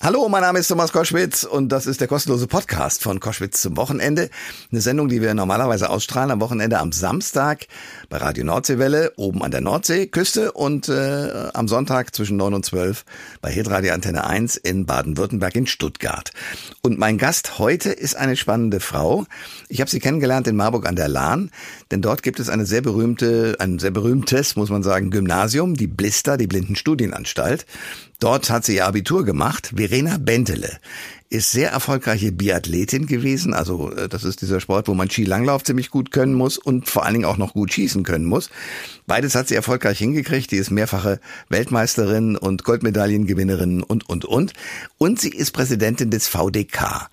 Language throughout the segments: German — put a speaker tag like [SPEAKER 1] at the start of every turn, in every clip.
[SPEAKER 1] Hallo, mein Name ist Thomas Koschwitz und das ist der kostenlose Podcast von Koschwitz zum Wochenende. Eine Sendung, die wir normalerweise ausstrahlen am Wochenende am Samstag bei Radio Nordseewelle oben an der Nordseeküste und äh, am Sonntag zwischen 9 und 12 bei Hitradio Antenne 1 in Baden-Württemberg in Stuttgart. Und mein Gast heute ist eine spannende Frau. Ich habe sie kennengelernt in Marburg an der Lahn, denn dort gibt es eine sehr berühmte, ein sehr berühmtes, muss man sagen, Gymnasium, die Blister, die Blindenstudienanstalt. Dort hat sie ihr Abitur gemacht. Verena Bentele ist sehr erfolgreiche Biathletin gewesen. Also äh, das ist dieser Sport, wo man Skilanglauf ziemlich gut können muss und vor allen Dingen auch noch gut schießen können muss. Beides hat sie erfolgreich hingekriegt. Die ist mehrfache Weltmeisterin und Goldmedaillengewinnerin und, und, und. Und sie ist Präsidentin des VDK.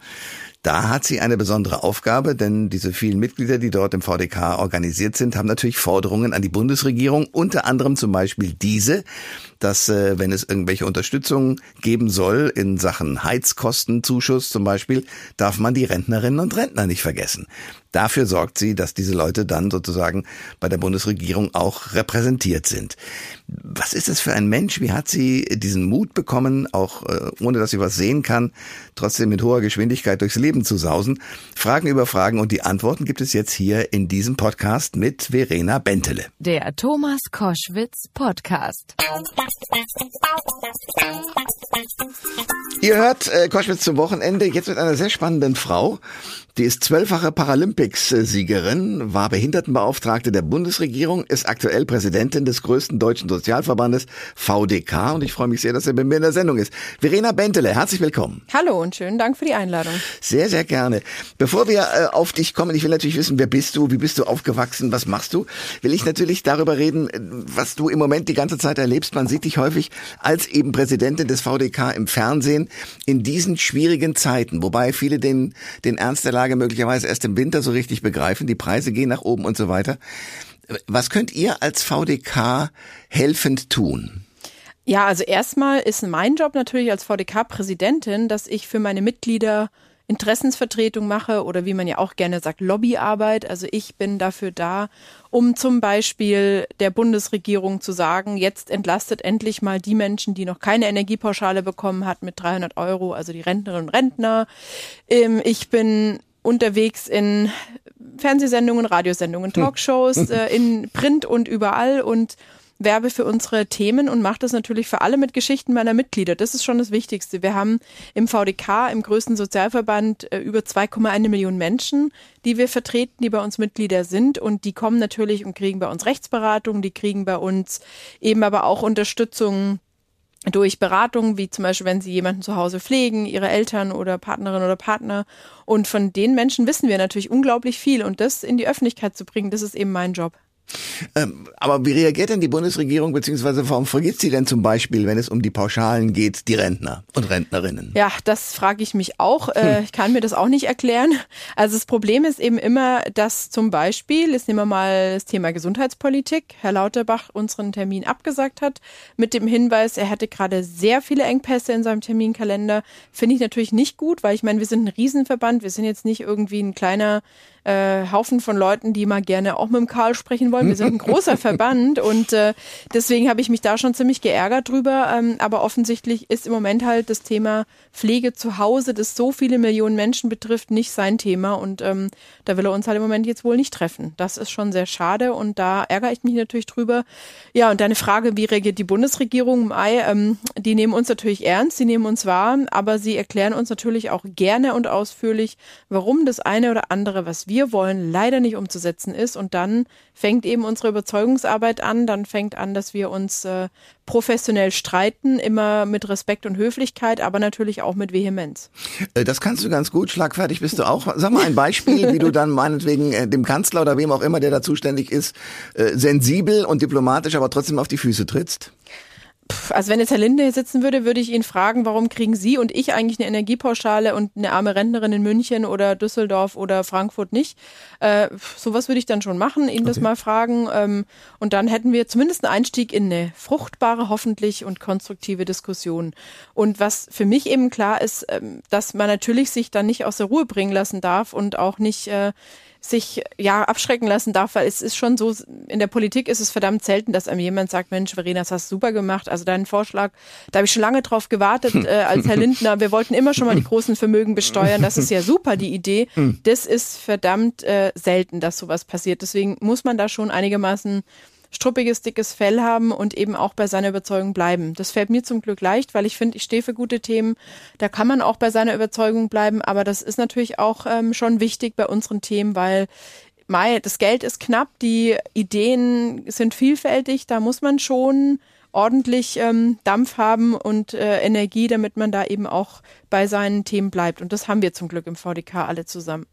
[SPEAKER 1] Da hat sie eine besondere Aufgabe, denn diese vielen Mitglieder, die dort im VDK organisiert sind, haben natürlich Forderungen an die Bundesregierung, unter anderem zum Beispiel diese, dass äh, wenn es irgendwelche Unterstützung geben soll in Sachen Heizkostenzuschuss zum Beispiel, darf man die Rentnerinnen und Rentner nicht vergessen. Dafür sorgt sie, dass diese Leute dann sozusagen bei der Bundesregierung auch repräsentiert sind. Was ist es für ein Mensch? Wie hat sie diesen Mut bekommen, auch äh, ohne dass sie was sehen kann, trotzdem mit hoher Geschwindigkeit durchs Leben zu sausen? Fragen über Fragen und die Antworten gibt es jetzt hier in diesem Podcast mit Verena Bentele.
[SPEAKER 2] Der Thomas Koschwitz Podcast.
[SPEAKER 1] Ihr hört äh, Koschwitz zum Wochenende jetzt mit einer sehr spannenden Frau. Die ist zwölffache Paralympics-Siegerin, war Behindertenbeauftragte der Bundesregierung, ist aktuell Präsidentin des größten deutschen Sozialverbandes VDK und ich freue mich sehr, dass er bei mir in der Sendung ist. Verena Bentele, herzlich willkommen.
[SPEAKER 3] Hallo und schönen Dank für die Einladung.
[SPEAKER 1] Sehr, sehr gerne. Bevor wir äh, auf dich kommen, ich will natürlich wissen, wer bist du, wie bist du aufgewachsen, was machst du, will ich natürlich darüber reden, was du im Moment die ganze Zeit erlebst. Man sieht dich häufig als eben Präsidentin des VDK im Fernsehen in diesen schwierigen Zeiten, wobei viele den, den Ernst der Lage möglicherweise erst im Winter so richtig begreifen. Die Preise gehen nach oben und so weiter. Was könnt ihr als VDK helfend tun?
[SPEAKER 3] Ja, also erstmal ist mein Job natürlich als VDK-Präsidentin, dass ich für meine Mitglieder Interessensvertretung mache oder wie man ja auch gerne sagt, Lobbyarbeit. Also ich bin dafür da, um zum Beispiel der Bundesregierung zu sagen, jetzt entlastet endlich mal die Menschen, die noch keine Energiepauschale bekommen hat mit 300 Euro, also die Rentnerinnen und Rentner. Ähm, ich bin unterwegs in Fernsehsendungen, Radiosendungen, hm. Talkshows, äh, in Print und überall und werbe für unsere Themen und mache das natürlich für alle mit Geschichten meiner Mitglieder. Das ist schon das Wichtigste. Wir haben im VDK, im größten Sozialverband, äh, über 2,1 Millionen Menschen, die wir vertreten, die bei uns Mitglieder sind und die kommen natürlich und kriegen bei uns Rechtsberatung, die kriegen bei uns eben aber auch Unterstützung durch Beratungen, wie zum Beispiel, wenn sie jemanden zu Hause pflegen, ihre Eltern oder Partnerin oder Partner. Und von den Menschen wissen wir natürlich unglaublich viel und das in die Öffentlichkeit zu bringen, das ist eben mein Job.
[SPEAKER 1] Ähm, aber wie reagiert denn die Bundesregierung, beziehungsweise warum vergisst sie denn zum Beispiel, wenn es um die Pauschalen geht, die Rentner und Rentnerinnen?
[SPEAKER 3] Ja, das frage ich mich auch. Äh, hm. Ich kann mir das auch nicht erklären. Also das Problem ist eben immer, dass zum Beispiel, jetzt nehmen wir mal das Thema Gesundheitspolitik, Herr Lauterbach unseren Termin abgesagt hat, mit dem Hinweis, er hätte gerade sehr viele Engpässe in seinem Terminkalender. Finde ich natürlich nicht gut, weil ich meine, wir sind ein Riesenverband, wir sind jetzt nicht irgendwie ein kleiner äh, Haufen von Leuten, die mal gerne auch mit dem Karl sprechen wollen. Wir sind ein großer Verband und äh, deswegen habe ich mich da schon ziemlich geärgert drüber. Ähm, aber offensichtlich ist im Moment halt das Thema Pflege zu Hause, das so viele Millionen Menschen betrifft, nicht sein Thema und ähm, da will er uns halt im Moment jetzt wohl nicht treffen. Das ist schon sehr schade und da ärgere ich mich natürlich drüber. Ja, und deine Frage, wie reagiert die Bundesregierung im Ei? Ähm, die nehmen uns natürlich ernst, sie nehmen uns wahr, aber sie erklären uns natürlich auch gerne und ausführlich, warum das eine oder andere, was wir wollen, leider nicht umzusetzen ist. Und dann fängt eben unsere Überzeugungsarbeit an, dann fängt an, dass wir uns äh, professionell streiten, immer mit Respekt und Höflichkeit, aber natürlich auch mit Vehemenz.
[SPEAKER 1] Äh, das kannst du ganz gut, schlagfertig bist du auch. Sag mal ein Beispiel, wie du dann meinetwegen äh, dem Kanzler oder wem auch immer, der da zuständig ist, äh, sensibel und diplomatisch, aber trotzdem auf die Füße trittst
[SPEAKER 3] also wenn jetzt Herr Linde hier sitzen würde, würde ich ihn fragen, warum kriegen Sie und ich eigentlich eine Energiepauschale und eine arme Rentnerin in München oder Düsseldorf oder Frankfurt nicht? Äh, sowas würde ich dann schon machen, ihn okay. das mal fragen. Ähm, und dann hätten wir zumindest einen Einstieg in eine fruchtbare, hoffentlich und konstruktive Diskussion. Und was für mich eben klar ist, ähm, dass man natürlich sich dann nicht aus der Ruhe bringen lassen darf und auch nicht äh, sich ja abschrecken lassen darf, weil es ist schon so, in der Politik ist es verdammt selten, dass einem jemand sagt, Mensch, Verena, das hast du super gemacht. Also deinen Vorschlag, da habe ich schon lange drauf gewartet, äh, als Herr Lindner. Wir wollten immer schon mal die großen Vermögen besteuern. Das ist ja super, die Idee. Das ist verdammt äh, selten, dass sowas passiert. Deswegen muss man da schon einigermaßen struppiges, dickes Fell haben und eben auch bei seiner Überzeugung bleiben. Das fällt mir zum Glück leicht, weil ich finde, ich stehe für gute Themen. Da kann man auch bei seiner Überzeugung bleiben, aber das ist natürlich auch ähm, schon wichtig bei unseren Themen, weil Mai, das Geld ist knapp, die Ideen sind vielfältig, da muss man schon ordentlich ähm, Dampf haben und äh, Energie, damit man da eben auch bei seinen Themen bleibt. Und das haben wir zum Glück im VDK alle zusammen.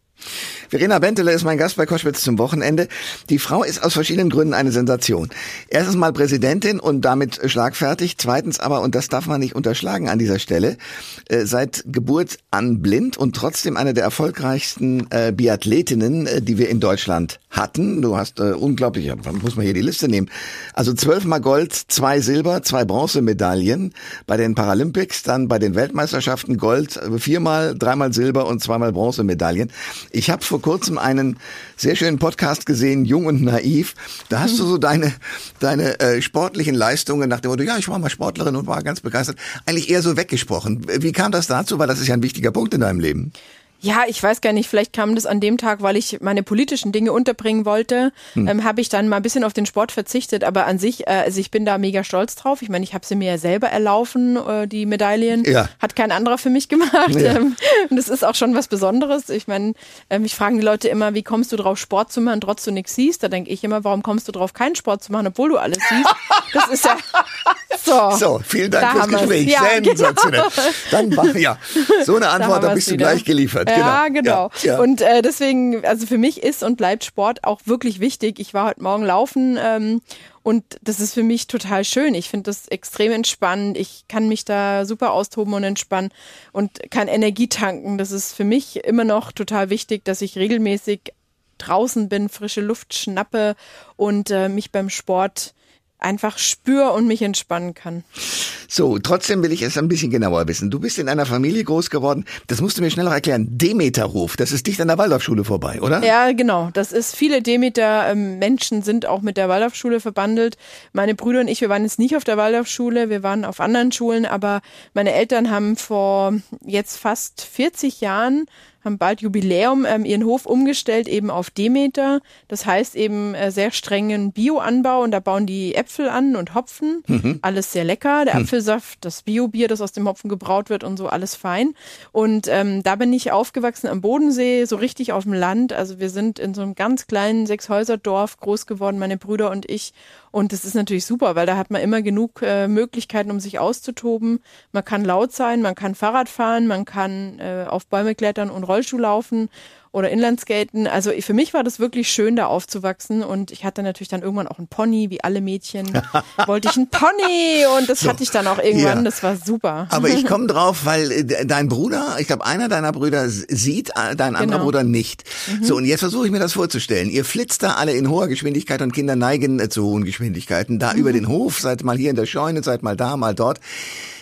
[SPEAKER 1] Verena Bentele ist mein Gast bei Koschwitz zum Wochenende. Die Frau ist aus verschiedenen Gründen eine Sensation. Erstens mal Präsidentin und damit schlagfertig. Zweitens aber, und das darf man nicht unterschlagen an dieser Stelle, äh, seit Geburt an blind und trotzdem eine der erfolgreichsten äh, Biathletinnen, äh, die wir in Deutschland hatten. Du hast äh, unglaublich, muss man hier die Liste nehmen. Also zwölfmal Gold, zwei Silber, zwei Bronzemedaillen bei den Paralympics, dann bei den Weltmeisterschaften Gold, viermal, dreimal Silber und zweimal Bronzemedaillen. Ich habe vor kurzem einen sehr schönen Podcast gesehen, Jung und Naiv. Da hast du so deine, deine äh, sportlichen Leistungen nach dem Motto, ja, ich war mal Sportlerin und war ganz begeistert, eigentlich eher so weggesprochen. Wie kam das dazu? Weil das ist ja ein wichtiger Punkt in deinem Leben.
[SPEAKER 3] Ja, ich weiß gar nicht, vielleicht kam das an dem Tag, weil ich meine politischen Dinge unterbringen wollte, hm. ähm, habe ich dann mal ein bisschen auf den Sport verzichtet, aber an sich, äh, also ich bin da mega stolz drauf. Ich meine, ich habe sie mir ja selber erlaufen, äh, die Medaillen. Ja. Hat kein anderer für mich gemacht. Ja. Ähm, und das ist auch schon was Besonderes. Ich meine, äh, mich fragen die Leute immer, wie kommst du drauf, Sport zu machen, trotz du nichts siehst? Da denke ich immer, warum kommst du drauf, keinen Sport zu machen, obwohl du alles siehst? Das ist ja
[SPEAKER 1] so. So, vielen Dank da fürs Gespräch. Ja, Sensationell. Genau. Dann ja, so eine Antwort, da, da bist du gleich geliefert.
[SPEAKER 3] Ja, genau. genau. Ja, ja. Und äh, deswegen, also für mich ist und bleibt Sport auch wirklich wichtig. Ich war heute Morgen laufen ähm, und das ist für mich total schön. Ich finde das extrem entspannend. Ich kann mich da super austoben und entspannen und kann Energie tanken. Das ist für mich immer noch total wichtig, dass ich regelmäßig draußen bin, frische Luft schnappe und äh, mich beim Sport einfach spüre und mich entspannen kann.
[SPEAKER 1] So, trotzdem will ich es ein bisschen genauer wissen. Du bist in einer Familie groß geworden. Das musst du mir schnell noch erklären. Demeterhof, das ist dicht an der Waldorfschule vorbei, oder?
[SPEAKER 3] Ja, genau. Das ist viele Demeter-Menschen ähm, sind auch mit der Waldorfschule verbandelt. Meine Brüder und ich, wir waren jetzt nicht auf der Waldorfschule, wir waren auf anderen Schulen, aber meine Eltern haben vor jetzt fast 40 Jahren haben bald Jubiläum, ähm, ihren Hof umgestellt eben auf Demeter. Das heißt eben äh, sehr strengen Bioanbau und da bauen die Äpfel an und Hopfen. Mhm. Alles sehr lecker. Der mhm. Apfelsaft, das Biobier, das aus dem Hopfen gebraut wird und so, alles fein. Und ähm, da bin ich aufgewachsen am Bodensee, so richtig auf dem Land. Also wir sind in so einem ganz kleinen Sechshäuserdorf groß geworden, meine Brüder und ich. Und das ist natürlich super, weil da hat man immer genug äh, Möglichkeiten, um sich auszutoben. Man kann laut sein, man kann Fahrrad fahren, man kann äh, auf Bäume klettern und Rollschuh laufen oder Inlandskaten. Also für mich war das wirklich schön, da aufzuwachsen. Und ich hatte natürlich dann irgendwann auch einen Pony, wie alle Mädchen. Wollte ich einen Pony und das so, hatte ich dann auch irgendwann. Ja. Das war super.
[SPEAKER 1] Aber ich komme drauf, weil äh, dein Bruder, ich glaube, einer deiner Brüder sieht, äh, dein genau. anderer Bruder nicht. Mhm. So, und jetzt versuche ich mir das vorzustellen. Ihr flitzt da alle in hoher Geschwindigkeit und Kinder neigen äh, zu hohen Geschwindigkeiten. Da mhm. über den Hof, seid mal hier in der Scheune, seid mal da, mal dort.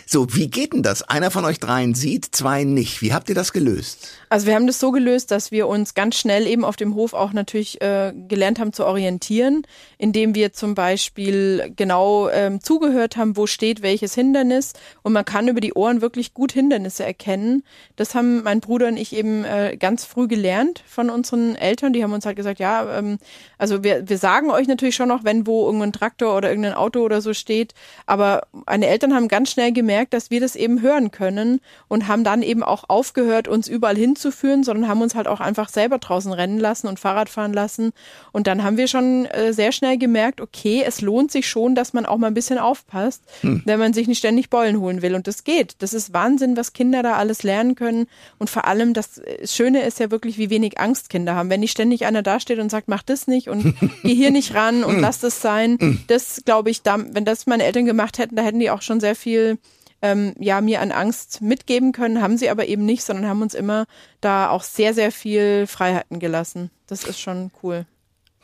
[SPEAKER 1] So, wie geht denn das? Einer von euch dreien sieht, zwei nicht. Wie habt ihr das gelöst?
[SPEAKER 3] Also wir haben das so gelöst, dass wir uns ganz schnell eben auf dem Hof auch natürlich äh, gelernt haben zu orientieren, indem wir zum Beispiel genau ähm, zugehört haben, wo steht welches Hindernis und man kann über die Ohren wirklich gut Hindernisse erkennen. Das haben mein Bruder und ich eben äh, ganz früh gelernt von unseren Eltern. Die haben uns halt gesagt, ja, ähm, also wir, wir sagen euch natürlich schon noch, wenn wo irgendein Traktor oder irgendein Auto oder so steht, aber meine Eltern haben ganz schnell gemerkt, dass wir das eben hören können und haben dann eben auch aufgehört, uns überall hin hinzuführen, sondern haben uns halt auch einfach selber draußen rennen lassen und Fahrrad fahren lassen. Und dann haben wir schon äh, sehr schnell gemerkt, okay, es lohnt sich schon, dass man auch mal ein bisschen aufpasst, hm. wenn man sich nicht ständig Beulen holen will. Und das geht. Das ist Wahnsinn, was Kinder da alles lernen können. Und vor allem, das Schöne ist ja wirklich, wie wenig Angst Kinder haben. Wenn nicht ständig einer dasteht und sagt, mach das nicht und geh hier nicht ran und hm. lass das sein. Hm. Das glaube ich, da, wenn das meine Eltern gemacht hätten, da hätten die auch schon sehr viel ähm, ja mir an Angst mitgeben können, haben sie aber eben nicht, sondern haben uns immer da auch sehr, sehr viel Freiheiten gelassen. Das ist schon cool.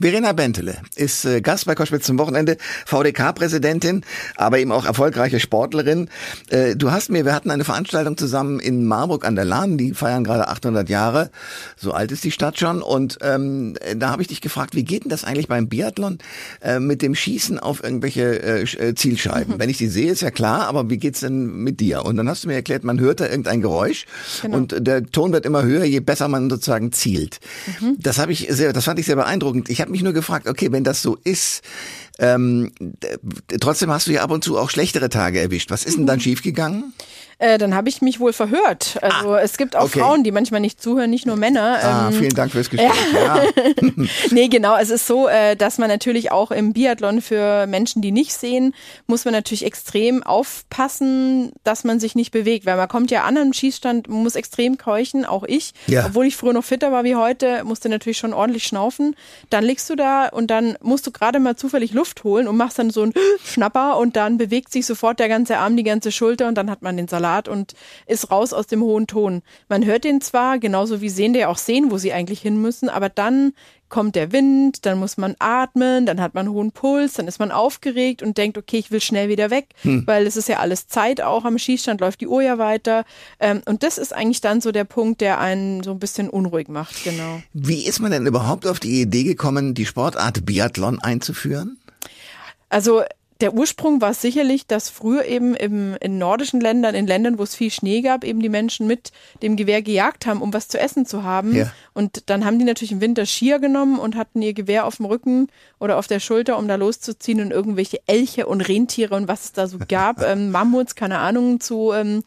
[SPEAKER 1] Verena Bentele ist äh, Gast bei Koschwitz zum Wochenende, VDK-Präsidentin, aber eben auch erfolgreiche Sportlerin. Äh, du hast mir, wir hatten eine Veranstaltung zusammen in Marburg an der Lahn, die feiern gerade 800 Jahre, so alt ist die Stadt schon und ähm, da habe ich dich gefragt, wie geht denn das eigentlich beim Biathlon äh, mit dem Schießen auf irgendwelche äh, äh Zielscheiben? Mhm. Wenn ich die sehe, ist ja klar, aber wie geht's denn mit dir? Und dann hast du mir erklärt, man hört da irgendein Geräusch genau. und der Ton wird immer höher, je besser man sozusagen zielt. Mhm. Das habe ich sehr, das fand ich sehr beeindruckend. Ich habe mich nur gefragt, okay, wenn das so ist, ähm, trotzdem hast du ja ab und zu auch schlechtere Tage erwischt. Was ist denn dann mhm. schiefgegangen?
[SPEAKER 3] Äh, dann habe ich mich wohl verhört. Also ah, es gibt auch okay. Frauen, die manchmal nicht zuhören, nicht nur Männer.
[SPEAKER 1] Ah, ähm, vielen Dank fürs Gespräch. Ja.
[SPEAKER 3] nee, genau. Es ist so, äh, dass man natürlich auch im Biathlon für Menschen, die nicht sehen, muss man natürlich extrem aufpassen, dass man sich nicht bewegt, weil man kommt ja an einem Schießstand, man muss extrem keuchen, auch ich. Ja. Obwohl ich früher noch fitter war wie heute, musste natürlich schon ordentlich schnaufen. Dann liegst du da und dann musst du gerade mal zufällig Luft holen und machst dann so einen Schnapper und dann bewegt sich sofort der ganze Arm, die ganze Schulter und dann hat man den Salat Salat und ist raus aus dem hohen Ton. Man hört den zwar, genauso wie Sehende ja auch sehen, wo sie eigentlich hin müssen, aber dann kommt der Wind, dann muss man atmen, dann hat man hohen Puls, dann ist man aufgeregt und denkt, okay, ich will schnell wieder weg, hm. weil es ist ja alles Zeit auch am Schießstand, läuft die Uhr ja weiter. Ähm, und das ist eigentlich dann so der Punkt, der einen so ein bisschen unruhig macht, genau.
[SPEAKER 1] Wie ist man denn überhaupt auf die Idee gekommen, die Sportart Biathlon einzuführen?
[SPEAKER 3] Also der Ursprung war sicherlich, dass früher eben im, in nordischen Ländern, in Ländern, wo es viel Schnee gab, eben die Menschen mit dem Gewehr gejagt haben, um was zu essen zu haben. Ja. Und dann haben die natürlich im Winter Skier genommen und hatten ihr Gewehr auf dem Rücken oder auf der Schulter, um da loszuziehen und irgendwelche Elche und Rentiere und was es da so gab, ähm, Mammuts, keine Ahnung, zu ähm,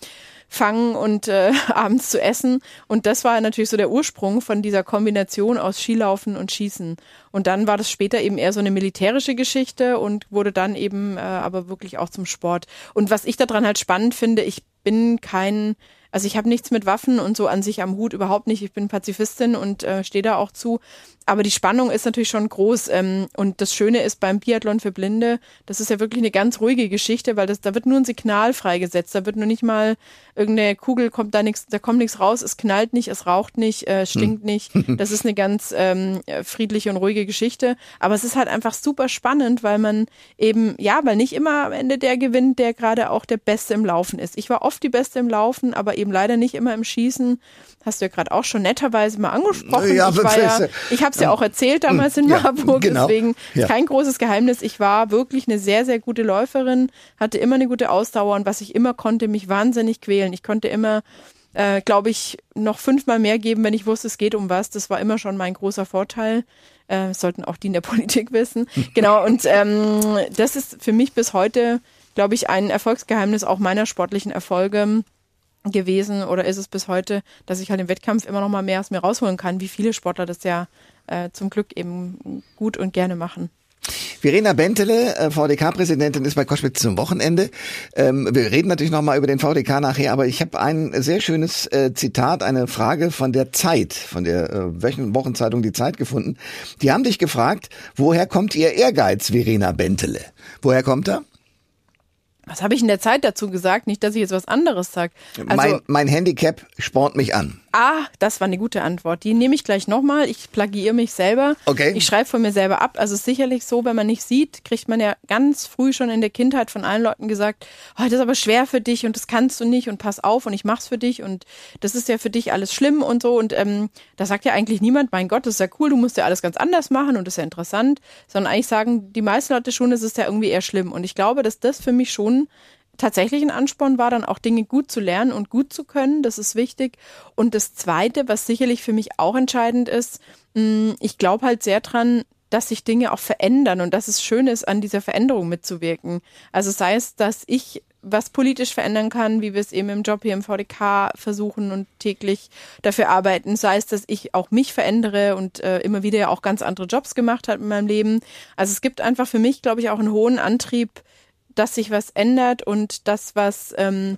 [SPEAKER 3] fangen und äh, abends zu essen. Und das war natürlich so der Ursprung von dieser Kombination aus Skilaufen und Schießen. Und dann war das später eben eher so eine militärische Geschichte und wurde dann eben äh, aber wirklich auch zum Sport. Und was ich daran halt spannend finde, ich bin kein also ich habe nichts mit Waffen und so an sich am Hut überhaupt nicht. Ich bin Pazifistin und äh, stehe da auch zu aber die Spannung ist natürlich schon groß. Ähm, und das Schöne ist beim Biathlon für Blinde, das ist ja wirklich eine ganz ruhige Geschichte, weil das, da wird nur ein Signal freigesetzt. Da wird nur nicht mal irgendeine Kugel kommt da nichts, da kommt nichts raus, es knallt nicht, es raucht nicht, äh, stinkt hm. nicht. Das ist eine ganz ähm, friedliche und ruhige Geschichte. Aber es ist halt einfach super spannend, weil man eben, ja, weil nicht immer am Ende der gewinnt, der gerade auch der Beste im Laufen ist. Ich war oft die Beste im Laufen, aber eben leider nicht immer im Schießen. Hast du ja gerade auch schon netterweise mal angesprochen. Ja, ich war ja, ich habe es ja auch erzählt damals in Marburg, ja, genau. deswegen ja. kein großes Geheimnis. Ich war wirklich eine sehr, sehr gute Läuferin, hatte immer eine gute Ausdauer und was ich immer konnte, mich wahnsinnig quälen. Ich konnte immer äh, glaube ich, noch fünfmal mehr geben, wenn ich wusste, es geht um was. Das war immer schon mein großer Vorteil. Äh, sollten auch die in der Politik wissen. Genau, und ähm, das ist für mich bis heute, glaube ich, ein Erfolgsgeheimnis auch meiner sportlichen Erfolge gewesen oder ist es bis heute, dass ich halt im Wettkampf immer noch mal mehr aus mir rausholen kann, wie viele Sportler das ja äh, zum Glück eben gut und gerne machen.
[SPEAKER 1] Verena Bentele, äh, VDK-Präsidentin, ist bei Koschwitz zum Wochenende. Ähm, wir reden natürlich nochmal über den VDK nachher, aber ich habe ein sehr schönes äh, Zitat, eine Frage von der Zeit, von der äh, Wochenzeitung Die Zeit gefunden. Die haben dich gefragt, woher kommt Ihr Ehrgeiz, Verena Bentele? Woher kommt er?
[SPEAKER 3] Was habe ich in der Zeit dazu gesagt? Nicht, dass ich jetzt was anderes sage.
[SPEAKER 1] Also, mein, mein Handicap spornt mich an.
[SPEAKER 3] Ah, das war eine gute Antwort. Die nehme ich gleich nochmal. Ich plagiere mich selber.
[SPEAKER 1] Okay.
[SPEAKER 3] Ich schreibe von mir selber ab. Also ist sicherlich so, wenn man nicht sieht, kriegt man ja ganz früh schon in der Kindheit von allen Leuten gesagt, oh, das ist aber schwer für dich und das kannst du nicht und pass auf und ich mach's für dich und das ist ja für dich alles schlimm und so. Und ähm, da sagt ja eigentlich niemand, mein Gott, das ist ja cool, du musst ja alles ganz anders machen und das ist ja interessant. Sondern eigentlich sagen die meisten Leute schon, es ist ja irgendwie eher schlimm. Und ich glaube, dass das für mich schon tatsächlich ein Ansporn war, dann auch Dinge gut zu lernen und gut zu können. Das ist wichtig. Und das Zweite, was sicherlich für mich auch entscheidend ist, mm, ich glaube halt sehr dran, dass sich Dinge auch verändern und dass es schön ist, an dieser Veränderung mitzuwirken. Also sei es, dass ich was politisch verändern kann, wie wir es eben im Job hier im VDK versuchen und täglich dafür arbeiten, sei es, dass ich auch mich verändere und äh, immer wieder ja auch ganz andere Jobs gemacht habe in meinem Leben. Also es gibt einfach für mich, glaube ich, auch einen hohen Antrieb, dass sich was ändert und das, was, ähm,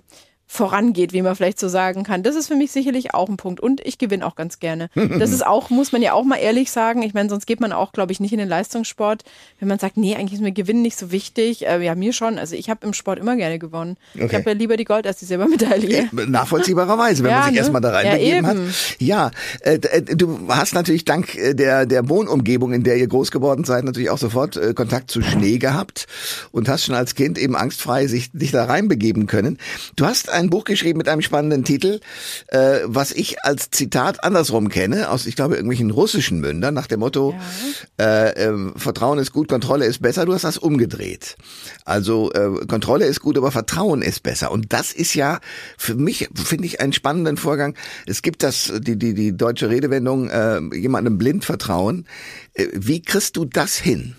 [SPEAKER 3] vorangeht, wie man vielleicht so sagen kann. Das ist für mich sicherlich auch ein Punkt. Und ich gewinne auch ganz gerne. Das ist auch, muss man ja auch mal ehrlich sagen. Ich meine, sonst geht man auch, glaube ich, nicht in den Leistungssport, wenn man sagt, nee, eigentlich ist mir Gewinnen nicht so wichtig. Äh, ja, mir schon. Also ich habe im Sport immer gerne gewonnen. Okay. Ich habe ja lieber die Gold als die Silbermedaille.
[SPEAKER 1] Äh, nachvollziehbarerweise, wenn ja, man sich ne? erstmal da reinbegeben ja, hat. Ja, äh, äh, du hast natürlich dank der, der Wohnumgebung, in der ihr groß geworden seid, natürlich auch sofort äh, Kontakt zu Schnee gehabt und hast schon als Kind eben angstfrei sich, dich da reinbegeben können. Du hast ein Buch geschrieben mit einem spannenden Titel, äh, was ich als Zitat andersrum kenne, aus, ich glaube, irgendwelchen russischen Mündern, nach dem Motto, ja. äh, äh, Vertrauen ist gut, Kontrolle ist besser. Du hast das umgedreht. Also äh, Kontrolle ist gut, aber Vertrauen ist besser. Und das ist ja für mich, finde ich, einen spannenden Vorgang. Es gibt das, die, die, die deutsche Redewendung, äh, jemandem blind vertrauen. Äh, wie kriegst du das hin?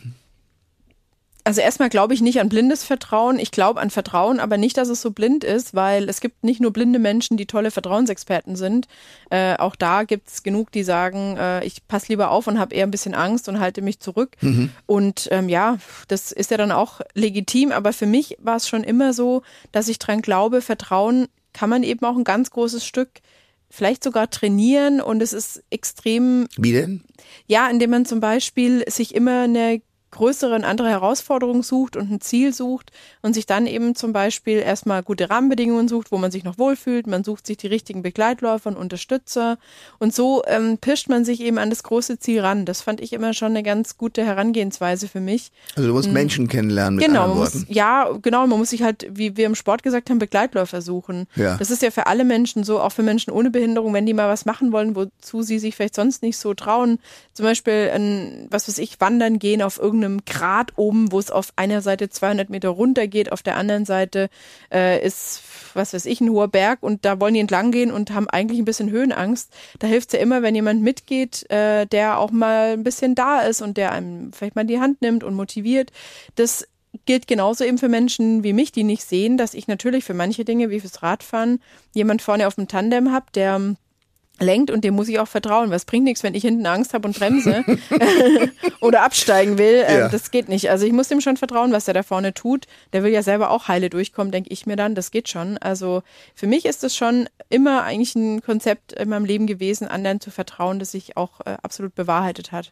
[SPEAKER 3] Also erstmal glaube ich nicht an blindes Vertrauen. Ich glaube an Vertrauen, aber nicht, dass es so blind ist, weil es gibt nicht nur blinde Menschen, die tolle Vertrauensexperten sind. Äh, auch da gibt es genug, die sagen, äh, ich passe lieber auf und habe eher ein bisschen Angst und halte mich zurück. Mhm. Und ähm, ja, das ist ja dann auch legitim. Aber für mich war es schon immer so, dass ich dran glaube, Vertrauen kann man eben auch ein ganz großes Stück vielleicht sogar trainieren und es ist extrem.
[SPEAKER 1] Wie denn?
[SPEAKER 3] Ja, indem man zum Beispiel sich immer eine größere und andere Herausforderungen sucht und ein Ziel sucht und sich dann eben zum Beispiel erstmal gute Rahmenbedingungen sucht, wo man sich noch wohlfühlt. Man sucht sich die richtigen Begleitläufer und Unterstützer und so ähm, pirscht man sich eben an das große Ziel ran. Das fand ich immer schon eine ganz gute Herangehensweise für mich.
[SPEAKER 1] Also du musst mhm. Menschen kennenlernen mit genau,
[SPEAKER 3] anderen Muss, ja, genau. Man muss sich halt, wie wir im Sport gesagt haben, Begleitläufer suchen. Ja. Das ist ja für alle Menschen so, auch für Menschen ohne Behinderung, wenn die mal was machen wollen, wozu sie sich vielleicht sonst nicht so trauen. Zum Beispiel, ein, was weiß ich, wandern gehen auf irgendeinem irgendeinem Grat oben, wo es auf einer Seite 200 Meter runter geht, auf der anderen Seite äh, ist, was weiß ich, ein hoher Berg und da wollen die entlang gehen und haben eigentlich ein bisschen Höhenangst. Da hilft es ja immer, wenn jemand mitgeht, äh, der auch mal ein bisschen da ist und der einem vielleicht mal die Hand nimmt und motiviert. Das gilt genauso eben für Menschen wie mich, die nicht sehen, dass ich natürlich für manche Dinge wie fürs Radfahren jemand vorne auf dem Tandem habe, der lenkt und dem muss ich auch vertrauen. Was bringt nichts, wenn ich hinten Angst habe und bremse oder absteigen will. Ähm, ja. Das geht nicht. Also ich muss dem schon vertrauen, was er da vorne tut. Der will ja selber auch heile durchkommen, denke ich mir dann. Das geht schon. Also für mich ist es schon immer eigentlich ein Konzept in meinem Leben gewesen, anderen zu vertrauen, das sich auch äh, absolut bewahrheitet hat.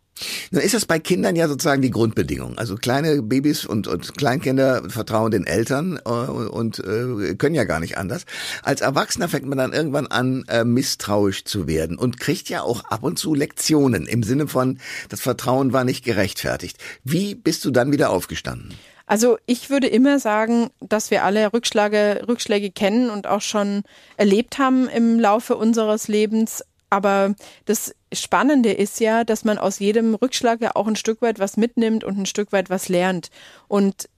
[SPEAKER 1] Nun ist das bei Kindern ja sozusagen die Grundbedingung. Also kleine Babys und, und Kleinkinder vertrauen den Eltern äh, und äh, können ja gar nicht anders. Als Erwachsener fängt man dann irgendwann an, äh, misstrauisch zu zu werden und kriegt ja auch ab und zu Lektionen im Sinne von, das Vertrauen war nicht gerechtfertigt. Wie bist du dann wieder aufgestanden?
[SPEAKER 3] Also ich würde immer sagen, dass wir alle Rückschläge, Rückschläge kennen und auch schon erlebt haben im Laufe unseres Lebens. Aber das Spannende ist ja, dass man aus jedem Rückschlag ja auch ein Stück weit was mitnimmt und ein Stück weit was lernt. Und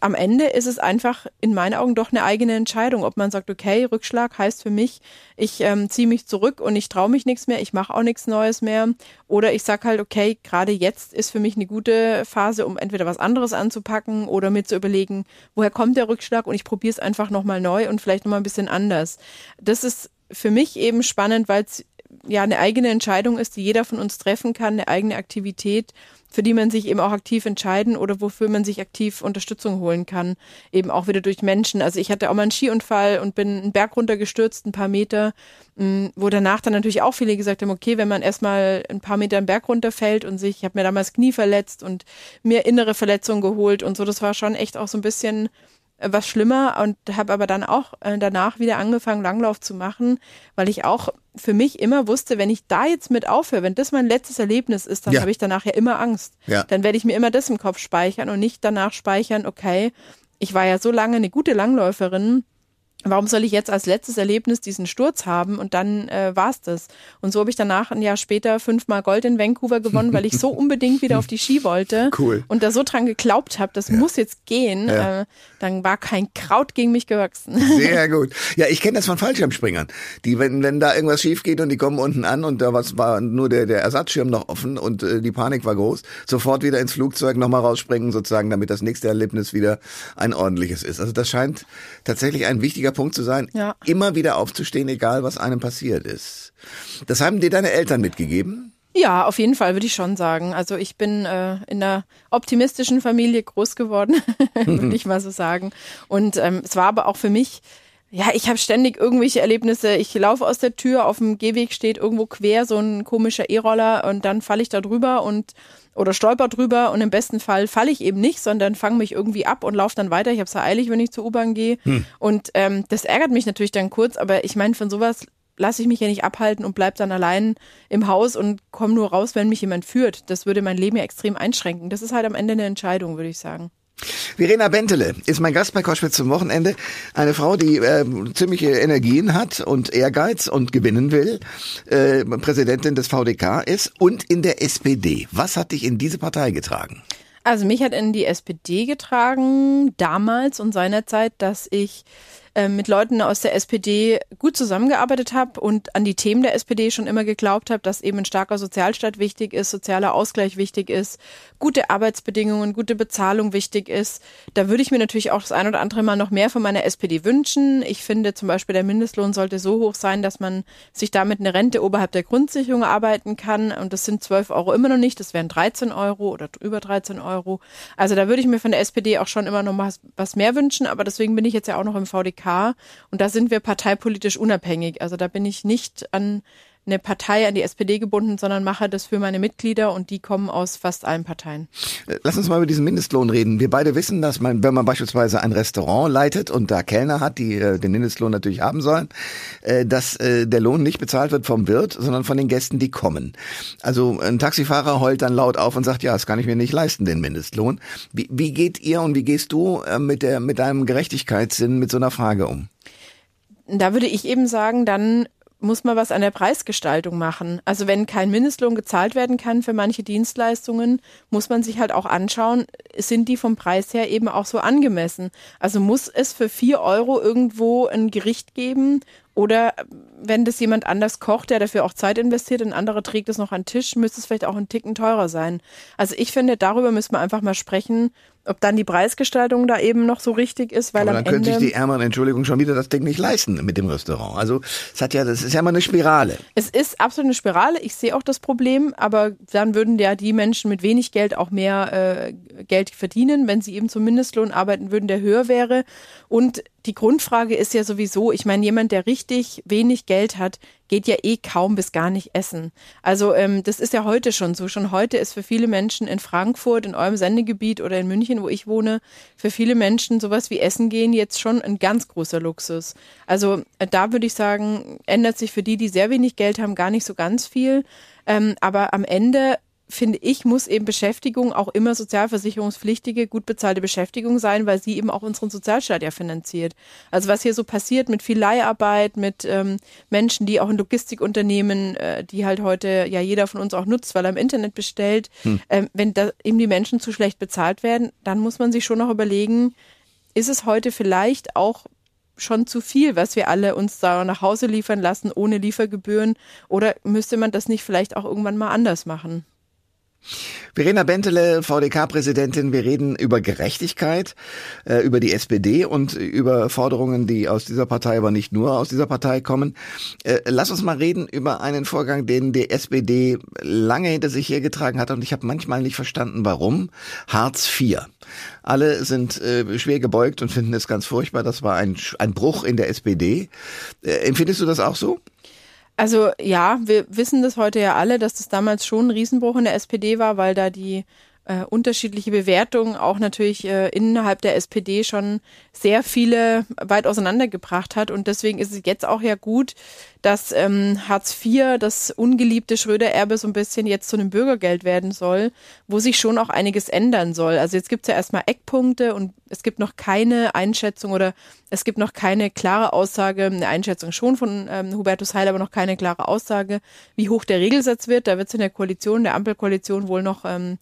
[SPEAKER 3] am Ende ist es einfach in meinen Augen doch eine eigene Entscheidung, ob man sagt, okay, Rückschlag heißt für mich, ich ähm, ziehe mich zurück und ich traue mich nichts mehr, ich mache auch nichts Neues mehr. Oder ich sage halt, okay, gerade jetzt ist für mich eine gute Phase, um entweder was anderes anzupacken oder mir zu überlegen, woher kommt der Rückschlag und ich probiere es einfach nochmal neu und vielleicht nochmal ein bisschen anders. Das ist für mich eben spannend, weil es ja eine eigene Entscheidung ist, die jeder von uns treffen kann, eine eigene Aktivität für die man sich eben auch aktiv entscheiden oder wofür man sich aktiv Unterstützung holen kann. Eben auch wieder durch Menschen. Also ich hatte auch mal einen Skiunfall und bin einen Berg runtergestürzt, ein paar Meter, mm, wo danach dann natürlich auch viele gesagt haben, okay, wenn man erstmal ein paar Meter einen Berg runterfällt und sich, ich habe mir damals Knie verletzt und mir innere Verletzungen geholt und so, das war schon echt auch so ein bisschen was schlimmer und habe aber dann auch äh, danach wieder angefangen, Langlauf zu machen, weil ich auch für mich immer wusste, wenn ich da jetzt mit aufhöre, wenn das mein letztes Erlebnis ist, dann ja. habe ich danach ja immer Angst. Ja. Dann werde ich mir immer das im Kopf speichern und nicht danach speichern, okay, ich war ja so lange eine gute Langläuferin, warum soll ich jetzt als letztes Erlebnis diesen Sturz haben und dann äh, war's das. Und so habe ich danach ein Jahr später fünfmal Gold in Vancouver gewonnen, weil ich so unbedingt wieder auf die Ski wollte
[SPEAKER 1] cool.
[SPEAKER 3] und da so dran geglaubt habe, das ja. muss jetzt gehen. Ja. Äh, dann war kein Kraut gegen mich gewachsen.
[SPEAKER 1] Sehr gut. Ja, ich kenne das von Fallschirmspringern. Die, wenn, wenn da irgendwas schief geht und die kommen unten an und da was war nur der, der Ersatzschirm noch offen und äh, die Panik war groß, sofort wieder ins Flugzeug nochmal rausspringen sozusagen, damit das nächste Erlebnis wieder ein ordentliches ist. Also das scheint tatsächlich ein wichtiger Punkt zu sein, ja. immer wieder aufzustehen, egal was einem passiert ist. Das haben dir deine Eltern mitgegeben?
[SPEAKER 3] Ja, auf jeden Fall würde ich schon sagen. Also ich bin äh, in einer optimistischen Familie groß geworden, würde ich mal so sagen. Und ähm, es war aber auch für mich ja, ich habe ständig irgendwelche Erlebnisse. Ich laufe aus der Tür, auf dem Gehweg steht irgendwo quer so ein komischer E-Roller und dann falle ich da drüber und oder stolper drüber und im besten Fall falle ich eben nicht, sondern fange mich irgendwie ab und laufe dann weiter. Ich habe es ja eilig, wenn ich zur U-Bahn gehe. Hm. Und ähm, das ärgert mich natürlich dann kurz, aber ich meine, von sowas lasse ich mich ja nicht abhalten und bleib dann allein im Haus und komme nur raus, wenn mich jemand führt. Das würde mein Leben ja extrem einschränken. Das ist halt am Ende eine Entscheidung, würde ich sagen.
[SPEAKER 1] Verena Bentele ist mein Gast bei Koschwitz zum Wochenende. Eine Frau, die äh, ziemliche Energien hat und Ehrgeiz und gewinnen will. Äh, Präsidentin des VDK ist und in der SPD. Was hat dich in diese Partei getragen?
[SPEAKER 3] Also mich hat in die SPD getragen damals und seinerzeit, dass ich ähm, mit Leuten aus der SPD gut zusammengearbeitet habe und an die Themen der SPD schon immer geglaubt habe, dass eben ein starker Sozialstaat wichtig ist, sozialer Ausgleich wichtig ist, gute Arbeitsbedingungen, gute Bezahlung wichtig ist. Da würde ich mir natürlich auch das ein oder andere Mal noch mehr von meiner SPD wünschen. Ich finde zum Beispiel, der Mindestlohn sollte so hoch sein, dass man sich damit eine Rente oberhalb der Grundsicherung arbeiten kann. Und das sind 12 Euro immer noch nicht. Das wären 13 Euro oder über 13 Euro. Also da würde ich mir von der SPD auch schon immer noch was, was mehr wünschen. Aber deswegen bin ich jetzt ja auch noch im VDK und da sind wir parteipolitisch unabhängig. Also da bin ich nicht an eine Partei, an die SPD gebunden, sondern mache das für meine Mitglieder und die kommen aus fast allen Parteien.
[SPEAKER 1] Äh, lass uns mal über diesen Mindestlohn reden. Wir beide wissen, dass man, wenn man beispielsweise ein Restaurant leitet und da Kellner hat, die äh, den Mindestlohn natürlich haben sollen, äh, dass äh, der Lohn nicht bezahlt wird vom Wirt, sondern von den Gästen, die kommen. Also ein Taxifahrer heult dann laut auf und sagt, ja, das kann ich mir nicht leisten, den Mindestlohn. Wie, wie geht ihr und wie gehst du äh, mit, der, mit deinem Gerechtigkeitssinn mit so einer Frage um?
[SPEAKER 3] Da würde ich eben sagen, dann muss man was an der Preisgestaltung machen. Also wenn kein Mindestlohn gezahlt werden kann für manche Dienstleistungen, muss man sich halt auch anschauen, sind die vom Preis her eben auch so angemessen. Also muss es für vier Euro irgendwo ein Gericht geben oder wenn das jemand anders kocht, der dafür auch Zeit investiert, ein anderer trägt es noch an den Tisch, müsste es vielleicht auch ein Ticken teurer sein. Also ich finde, darüber müssen wir einfach mal sprechen, ob dann die Preisgestaltung da eben noch so richtig ist, weil
[SPEAKER 1] Aber dann können sich die Ärmeren, Entschuldigung, schon wieder das Ding nicht leisten mit dem Restaurant. Also es hat ja, das ist ja immer eine Spirale.
[SPEAKER 3] Es ist absolut eine Spirale. Ich sehe auch das Problem, aber dann würden ja die Menschen mit wenig Geld auch mehr äh, Geld verdienen, wenn sie eben zum Mindestlohn arbeiten würden, der höher wäre. Und die Grundfrage ist ja sowieso, ich meine, jemand, der richtig wenig Geld hat, geht ja eh kaum bis gar nicht essen. Also ähm, das ist ja heute schon so. Schon heute ist für viele Menschen in Frankfurt, in eurem Sendegebiet oder in München, wo ich wohne, für viele Menschen sowas wie Essen gehen jetzt schon ein ganz großer Luxus. Also äh, da würde ich sagen, ändert sich für die, die sehr wenig Geld haben, gar nicht so ganz viel. Ähm, aber am Ende finde ich, muss eben Beschäftigung auch immer sozialversicherungspflichtige, gut bezahlte Beschäftigung sein, weil sie eben auch unseren Sozialstaat ja finanziert. Also was hier so passiert mit viel Leiharbeit, mit ähm, Menschen, die auch in Logistikunternehmen, äh, die halt heute ja jeder von uns auch nutzt, weil er im Internet bestellt, hm. ähm, wenn da eben die Menschen zu schlecht bezahlt werden, dann muss man sich schon noch überlegen, ist es heute vielleicht auch schon zu viel, was wir alle uns da nach Hause liefern lassen ohne Liefergebühren? Oder müsste man das nicht vielleicht auch irgendwann mal anders machen?
[SPEAKER 1] Verena Bentele, VDK-Präsidentin, wir reden über Gerechtigkeit, äh, über die SPD und über Forderungen, die aus dieser Partei, aber nicht nur aus dieser Partei kommen. Äh, lass uns mal reden über einen Vorgang, den die SPD lange hinter sich hergetragen hat und ich habe manchmal nicht verstanden, warum. Hartz IV. Alle sind äh, schwer gebeugt und finden es ganz furchtbar. Das war ein, ein Bruch in der SPD. empfindest du das auch so?
[SPEAKER 3] Also ja, wir wissen das heute ja alle, dass das damals schon ein Riesenbruch in der SPD war, weil da die äh, unterschiedliche Bewertungen auch natürlich äh, innerhalb der SPD schon sehr viele weit auseinandergebracht hat. Und deswegen ist es jetzt auch ja gut, dass ähm, Hartz IV, das ungeliebte Schröder-Erbe, so ein bisschen jetzt zu einem Bürgergeld werden soll, wo sich schon auch einiges ändern soll. Also jetzt gibt es ja erstmal Eckpunkte und es gibt noch keine Einschätzung oder es gibt noch keine klare Aussage, eine Einschätzung schon von ähm, Hubertus Heil, aber noch keine klare Aussage, wie hoch der Regelsatz wird. Da wird es in der Koalition, der Ampelkoalition wohl noch ähm,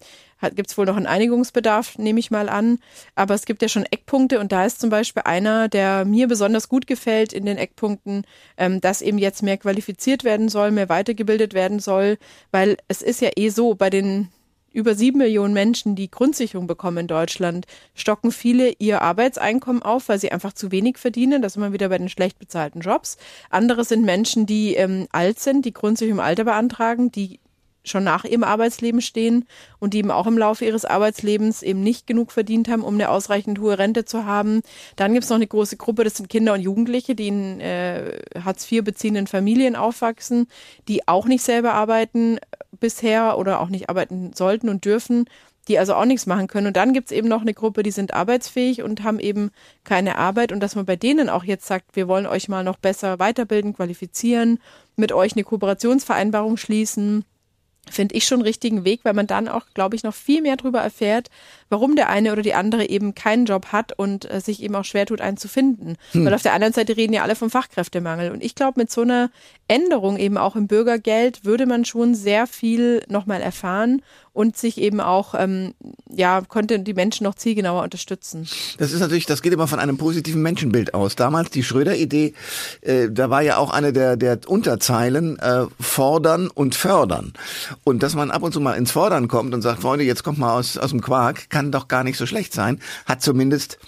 [SPEAKER 3] gibt es wohl noch einen Einigungsbedarf, nehme ich mal an. Aber es gibt ja schon Eckpunkte und da ist zum Beispiel einer, der mir besonders gut gefällt in den Eckpunkten, ähm, dass eben jetzt mehr qualifiziert werden soll, mehr weitergebildet werden soll, weil es ist ja eh so, bei den über sieben Millionen Menschen, die Grundsicherung bekommen in Deutschland, stocken viele ihr Arbeitseinkommen auf, weil sie einfach zu wenig verdienen. Das immer wieder bei den schlecht bezahlten Jobs. Andere sind Menschen, die ähm, alt sind, die Grundsicherung im Alter beantragen, die schon nach ihrem Arbeitsleben stehen und die eben auch im Laufe ihres Arbeitslebens eben nicht genug verdient haben, um eine ausreichend hohe Rente zu haben. Dann gibt es noch eine große Gruppe, das sind Kinder und Jugendliche, die in äh, Hartz IV beziehenden Familien aufwachsen, die auch nicht selber arbeiten bisher oder auch nicht arbeiten sollten und dürfen die also auch nichts machen können. Und dann gibt's eben noch eine Gruppe, die sind arbeitsfähig und haben eben keine Arbeit. Und dass man bei denen auch jetzt sagt, wir wollen euch mal noch besser weiterbilden, qualifizieren, mit euch eine Kooperationsvereinbarung schließen, finde ich schon richtigen Weg, weil man dann auch, glaube ich, noch viel mehr darüber erfährt, warum der eine oder die andere eben keinen Job hat und äh, sich eben auch schwer tut, einen zu finden. Hm. Weil auf der anderen Seite reden ja alle vom Fachkräftemangel. Und ich glaube, mit so einer Änderung eben auch im Bürgergeld würde man schon sehr viel nochmal erfahren und sich eben auch, ähm, ja, konnte die Menschen noch zielgenauer unterstützen.
[SPEAKER 1] Das ist natürlich, das geht immer von einem positiven Menschenbild aus. Damals die Schröder-Idee, äh, da war ja auch eine der, der Unterzeilen, äh, fordern und fördern. Und dass man ab und zu mal ins Fordern kommt und sagt, Freunde, jetzt kommt mal aus, aus dem Quark, kann doch gar nicht so schlecht sein, hat zumindest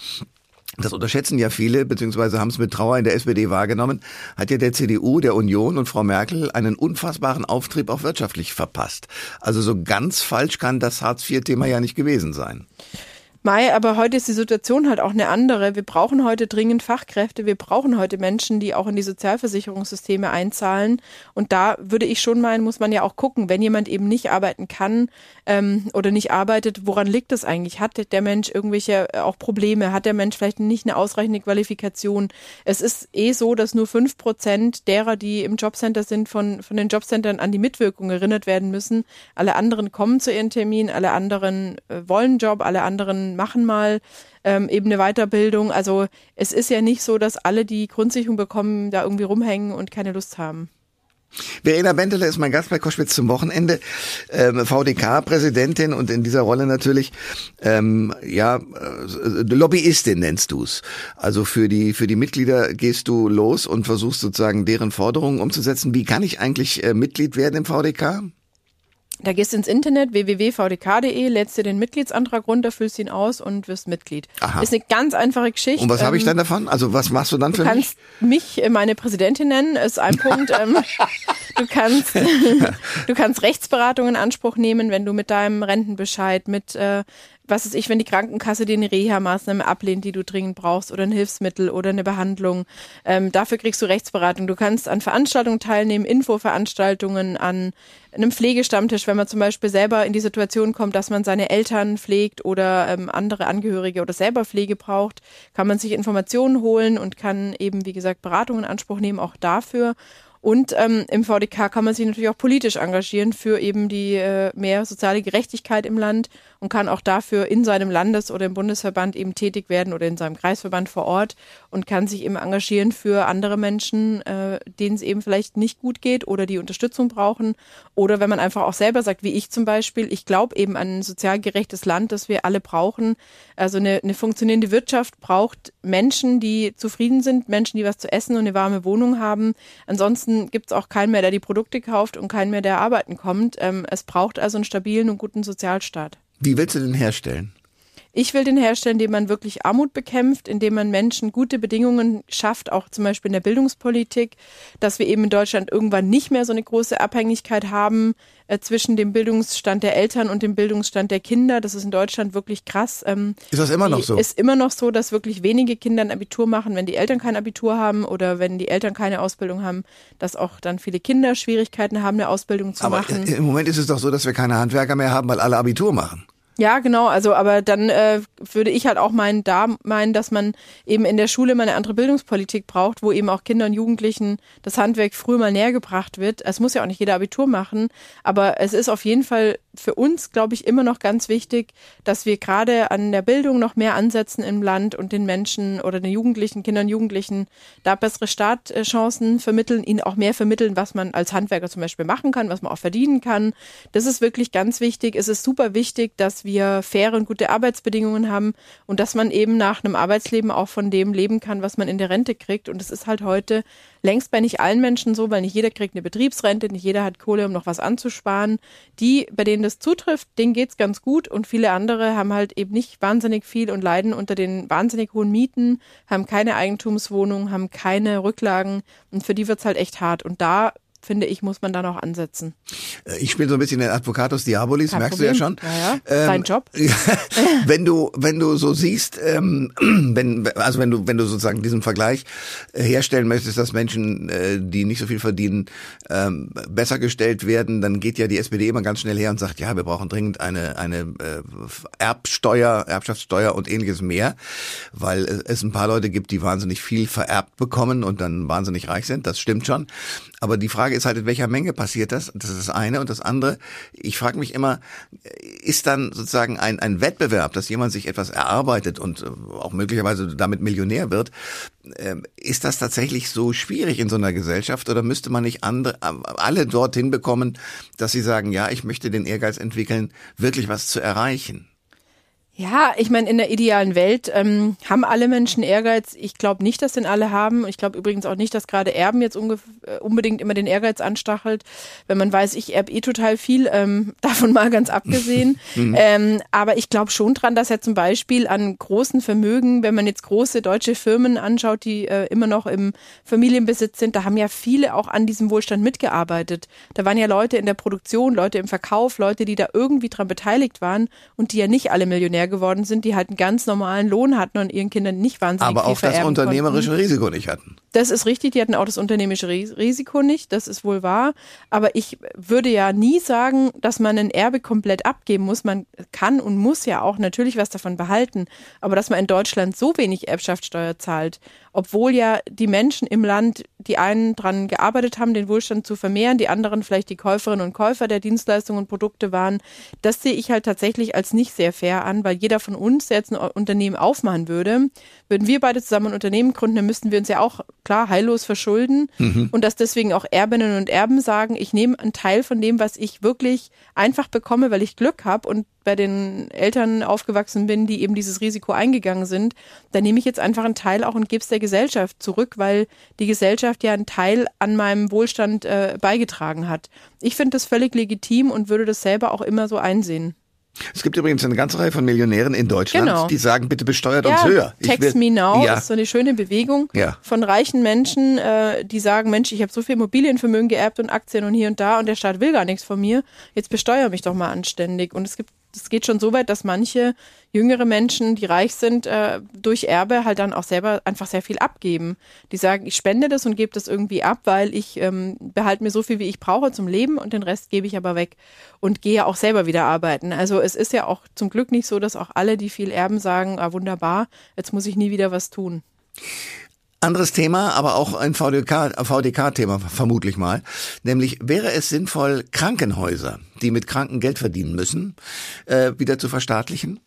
[SPEAKER 1] das unterschätzen ja viele, beziehungsweise haben es mit Trauer in der SPD wahrgenommen, hat ja der CDU, der Union und Frau Merkel einen unfassbaren Auftrieb auch wirtschaftlich verpasst. Also so ganz falsch kann das Hartz-IV-Thema ja nicht gewesen sein.
[SPEAKER 3] Mai, aber heute ist die Situation halt auch eine andere. Wir brauchen heute dringend Fachkräfte. Wir brauchen heute Menschen, die auch in die Sozialversicherungssysteme einzahlen. Und da würde ich schon meinen, muss man ja auch gucken, wenn jemand eben nicht arbeiten kann ähm, oder nicht arbeitet, woran liegt das eigentlich? Hat der Mensch irgendwelche äh, auch Probleme? Hat der Mensch vielleicht nicht eine ausreichende Qualifikation? Es ist eh so, dass nur fünf Prozent derer, die im Jobcenter sind, von, von den Jobcentern an die Mitwirkung erinnert werden müssen. Alle anderen kommen zu ihren Terminen, alle anderen äh, wollen Job, alle anderen machen mal ähm, eben eine Weiterbildung. Also es ist ja nicht so, dass alle, die Grundsicherung bekommen, da irgendwie rumhängen und keine Lust haben.
[SPEAKER 1] Verena Bentele ist mein Gast bei Koschwitz zum Wochenende, ähm, VDK-Präsidentin und in dieser Rolle natürlich ähm, ja äh, Lobbyistin nennst du's. Also für die für die Mitglieder gehst du los und versuchst sozusagen deren Forderungen umzusetzen. Wie kann ich eigentlich äh, Mitglied werden im VDK?
[SPEAKER 3] Da gehst du ins Internet www.vdk.de, lädst dir den Mitgliedsantrag runter, füllst ihn aus und wirst Mitglied. Aha. Ist eine ganz einfache Geschichte.
[SPEAKER 1] Und was habe ich ähm, dann davon? Also was machst du dann für
[SPEAKER 3] mich? Du kannst mich äh, meine Präsidentin nennen, ist ein Punkt. Ähm, du kannst du kannst Rechtsberatung in Anspruch nehmen, wenn du mit deinem Rentenbescheid, mit äh, was ist ich, wenn die Krankenkasse dir eine Reha-Maßnahme ablehnt, die du dringend brauchst oder ein Hilfsmittel oder eine Behandlung. Ähm, dafür kriegst du Rechtsberatung. Du kannst an Veranstaltungen teilnehmen, Infoveranstaltungen, an einem Pflegestammtisch, wenn man zum Beispiel selber in die Situation kommt, dass man seine Eltern pflegt oder ähm, andere Angehörige oder selber Pflege braucht, kann man sich Informationen holen und kann eben, wie gesagt, Beratung in Anspruch nehmen, auch dafür. Und ähm, im VDK kann man sich natürlich auch politisch engagieren für eben die äh, mehr soziale Gerechtigkeit im Land und kann auch dafür in seinem Landes- oder im Bundesverband eben tätig werden oder in seinem Kreisverband vor Ort und kann sich eben engagieren für andere Menschen, äh, denen es eben vielleicht nicht gut geht oder die Unterstützung brauchen. Oder wenn man einfach auch selber sagt, wie ich zum Beispiel, ich glaube eben an ein sozial gerechtes Land, das wir alle brauchen. Also eine, eine funktionierende Wirtschaft braucht Menschen, die zufrieden sind, Menschen, die was zu essen und eine warme Wohnung haben. Ansonsten gibt es auch keinen mehr, der die Produkte kauft und keinen mehr, der arbeiten kommt. Ähm, es braucht also einen stabilen und guten Sozialstaat.
[SPEAKER 1] Wie willst du den herstellen?
[SPEAKER 3] Ich will den herstellen, indem man wirklich Armut bekämpft, indem man Menschen gute Bedingungen schafft, auch zum Beispiel in der Bildungspolitik, dass wir eben in Deutschland irgendwann nicht mehr so eine große Abhängigkeit haben äh, zwischen dem Bildungsstand der Eltern und dem Bildungsstand der Kinder. Das ist in Deutschland wirklich krass.
[SPEAKER 1] Ähm, ist das immer noch so?
[SPEAKER 3] Ist immer noch so, dass wirklich wenige Kinder ein Abitur machen, wenn die Eltern kein Abitur haben oder wenn die Eltern keine Ausbildung haben, dass auch dann viele Kinder Schwierigkeiten haben, eine Ausbildung zu
[SPEAKER 1] Aber
[SPEAKER 3] machen.
[SPEAKER 1] Im Moment ist es doch so, dass wir keine Handwerker mehr haben, weil alle Abitur machen.
[SPEAKER 3] Ja, genau. Also, aber dann äh, würde ich halt auch meinen, da meinen, dass man eben in der Schule mal eine andere Bildungspolitik braucht, wo eben auch Kindern und Jugendlichen das Handwerk früh mal näher gebracht wird. Es muss ja auch nicht jeder Abitur machen, aber es ist auf jeden Fall für uns, glaube ich, immer noch ganz wichtig, dass wir gerade an der Bildung noch mehr ansetzen im Land und den Menschen oder den Jugendlichen, Kindern Jugendlichen da bessere Startchancen vermitteln, ihnen auch mehr vermitteln, was man als Handwerker zum Beispiel machen kann, was man auch verdienen kann. Das ist wirklich ganz wichtig. Es ist super wichtig, dass wir faire und gute Arbeitsbedingungen haben und dass man eben nach einem Arbeitsleben auch von dem leben kann, was man in der Rente kriegt. Und es ist halt heute längst bei nicht allen Menschen so, weil nicht jeder kriegt eine Betriebsrente, nicht jeder hat Kohle, um noch was anzusparen. Die, bei denen das zutrifft, denen geht's ganz gut und viele andere haben halt eben nicht wahnsinnig viel und leiden unter den wahnsinnig hohen Mieten, haben keine Eigentumswohnung, haben keine Rücklagen und für die wird's halt echt hart. Und da finde ich, muss man da noch ansetzen.
[SPEAKER 1] Äh, ich spiele so ein bisschen den Advocatus Diabolis,
[SPEAKER 3] Kein
[SPEAKER 1] merkst
[SPEAKER 3] Problem.
[SPEAKER 1] du ja schon.
[SPEAKER 3] Ja, ja.
[SPEAKER 1] Ähm,
[SPEAKER 3] Dein Job.
[SPEAKER 1] wenn du, wenn du so siehst, ähm, wenn, also wenn du, wenn du sozusagen diesen Vergleich äh, herstellen möchtest, dass Menschen, äh, die nicht so viel verdienen, ähm, besser gestellt werden, dann geht ja die SPD immer ganz schnell her und sagt, ja, wir brauchen dringend eine, eine äh, Erbsteuer, Erbschaftssteuer und ähnliches mehr, weil es ein paar Leute gibt, die wahnsinnig viel vererbt bekommen und dann wahnsinnig reich sind. Das stimmt schon. Aber die Frage ist halt, in welcher Menge passiert das? Das ist das eine. Und das andere, ich frage mich immer, ist dann sozusagen ein, ein Wettbewerb, dass jemand sich etwas erarbeitet und äh, auch möglicherweise damit Millionär wird, ähm, ist das tatsächlich so schwierig in so einer Gesellschaft oder müsste man nicht andere, äh, alle dorthin bekommen, dass sie sagen, ja, ich möchte den Ehrgeiz entwickeln, wirklich was zu erreichen?
[SPEAKER 3] Ja, ich meine, in der idealen Welt ähm, haben alle Menschen Ehrgeiz. Ich glaube nicht, dass den alle haben. Ich glaube übrigens auch nicht, dass gerade Erben jetzt äh, unbedingt immer den Ehrgeiz anstachelt. Wenn man weiß, ich erb eh total viel, ähm, davon mal ganz abgesehen.
[SPEAKER 1] Mhm.
[SPEAKER 3] ähm, aber ich glaube schon dran, dass er zum Beispiel an großen Vermögen, wenn man jetzt große deutsche Firmen anschaut, die äh, immer noch im Familienbesitz sind, da haben ja viele auch an diesem Wohlstand mitgearbeitet. Da waren ja Leute in der Produktion, Leute im Verkauf, Leute, die da irgendwie dran beteiligt waren und die ja nicht alle Millionär geworden sind, die halt einen ganz normalen Lohn hatten und ihren Kindern nicht wahnsinnig
[SPEAKER 1] Aber
[SPEAKER 3] viel
[SPEAKER 1] auch das unternehmerische
[SPEAKER 3] konnten.
[SPEAKER 1] Risiko nicht hatten.
[SPEAKER 3] Das ist richtig, die hatten auch das unternehmerische Ris- Risiko nicht, das ist wohl wahr. Aber ich würde ja nie sagen, dass man ein Erbe komplett abgeben muss. Man kann und muss ja auch natürlich was davon behalten. Aber dass man in Deutschland so wenig Erbschaftssteuer zahlt, obwohl ja die Menschen im Land, die einen dran gearbeitet haben, den Wohlstand zu vermehren, die anderen vielleicht die Käuferinnen und Käufer der Dienstleistungen und Produkte waren, das sehe ich halt tatsächlich als nicht sehr fair an, weil jeder von uns, der jetzt ein Unternehmen aufmachen würde, würden wir beide zusammen ein Unternehmen gründen, dann müssten wir uns ja auch klar heillos verschulden und dass deswegen auch Erbinnen und Erben sagen, ich nehme einen Teil von dem, was ich wirklich einfach bekomme, weil ich Glück habe und bei den Eltern aufgewachsen bin, die eben dieses Risiko eingegangen sind, dann nehme ich jetzt einfach einen Teil auch und gebe es der Gesellschaft zurück, weil die Gesellschaft ja einen Teil an meinem Wohlstand äh, beigetragen hat. Ich finde das völlig legitim und würde das selber auch immer so einsehen.
[SPEAKER 1] Es gibt übrigens eine ganze Reihe von Millionären in Deutschland,
[SPEAKER 3] Genau.
[SPEAKER 1] die sagen, bitte besteuert uns höher. Ich
[SPEAKER 3] Text
[SPEAKER 1] will-
[SPEAKER 3] Me Now
[SPEAKER 1] Ja.
[SPEAKER 3] ist so eine schöne Bewegung
[SPEAKER 1] Ja.
[SPEAKER 3] von reichen Menschen, äh, die sagen, Mensch, ich habe so viel Immobilienvermögen geerbt und Aktien und hier und da und der Staat will gar nichts von mir. Jetzt besteuere mich doch mal anständig. Und es gibt, es geht schon so weit, dass manche jüngere Menschen, die reich sind, äh, durch Erbe halt dann auch selber einfach sehr viel abgeben. Die sagen, ich spende das und gebe das irgendwie ab, weil ich ähm, behalte mir so viel, wie ich brauche zum Leben und den Rest gebe ich aber weg und gehe auch selber wieder arbeiten. Also es ist ja auch zum Glück nicht so, dass auch alle, die viel erben, sagen, ah, wunderbar, jetzt muss ich nie wieder was tun.
[SPEAKER 1] Anderes Thema, aber auch ein VDK, VDK-Thema vermutlich mal. Nämlich wäre es sinnvoll, Krankenhäuser, die mit Kranken Geld verdienen müssen, äh, wieder zu verstaatlichen?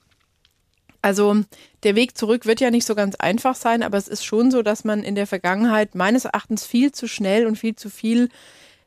[SPEAKER 3] Also der Weg zurück wird ja nicht so ganz einfach sein, aber es ist schon so, dass man in der Vergangenheit meines Erachtens viel zu schnell und viel zu viel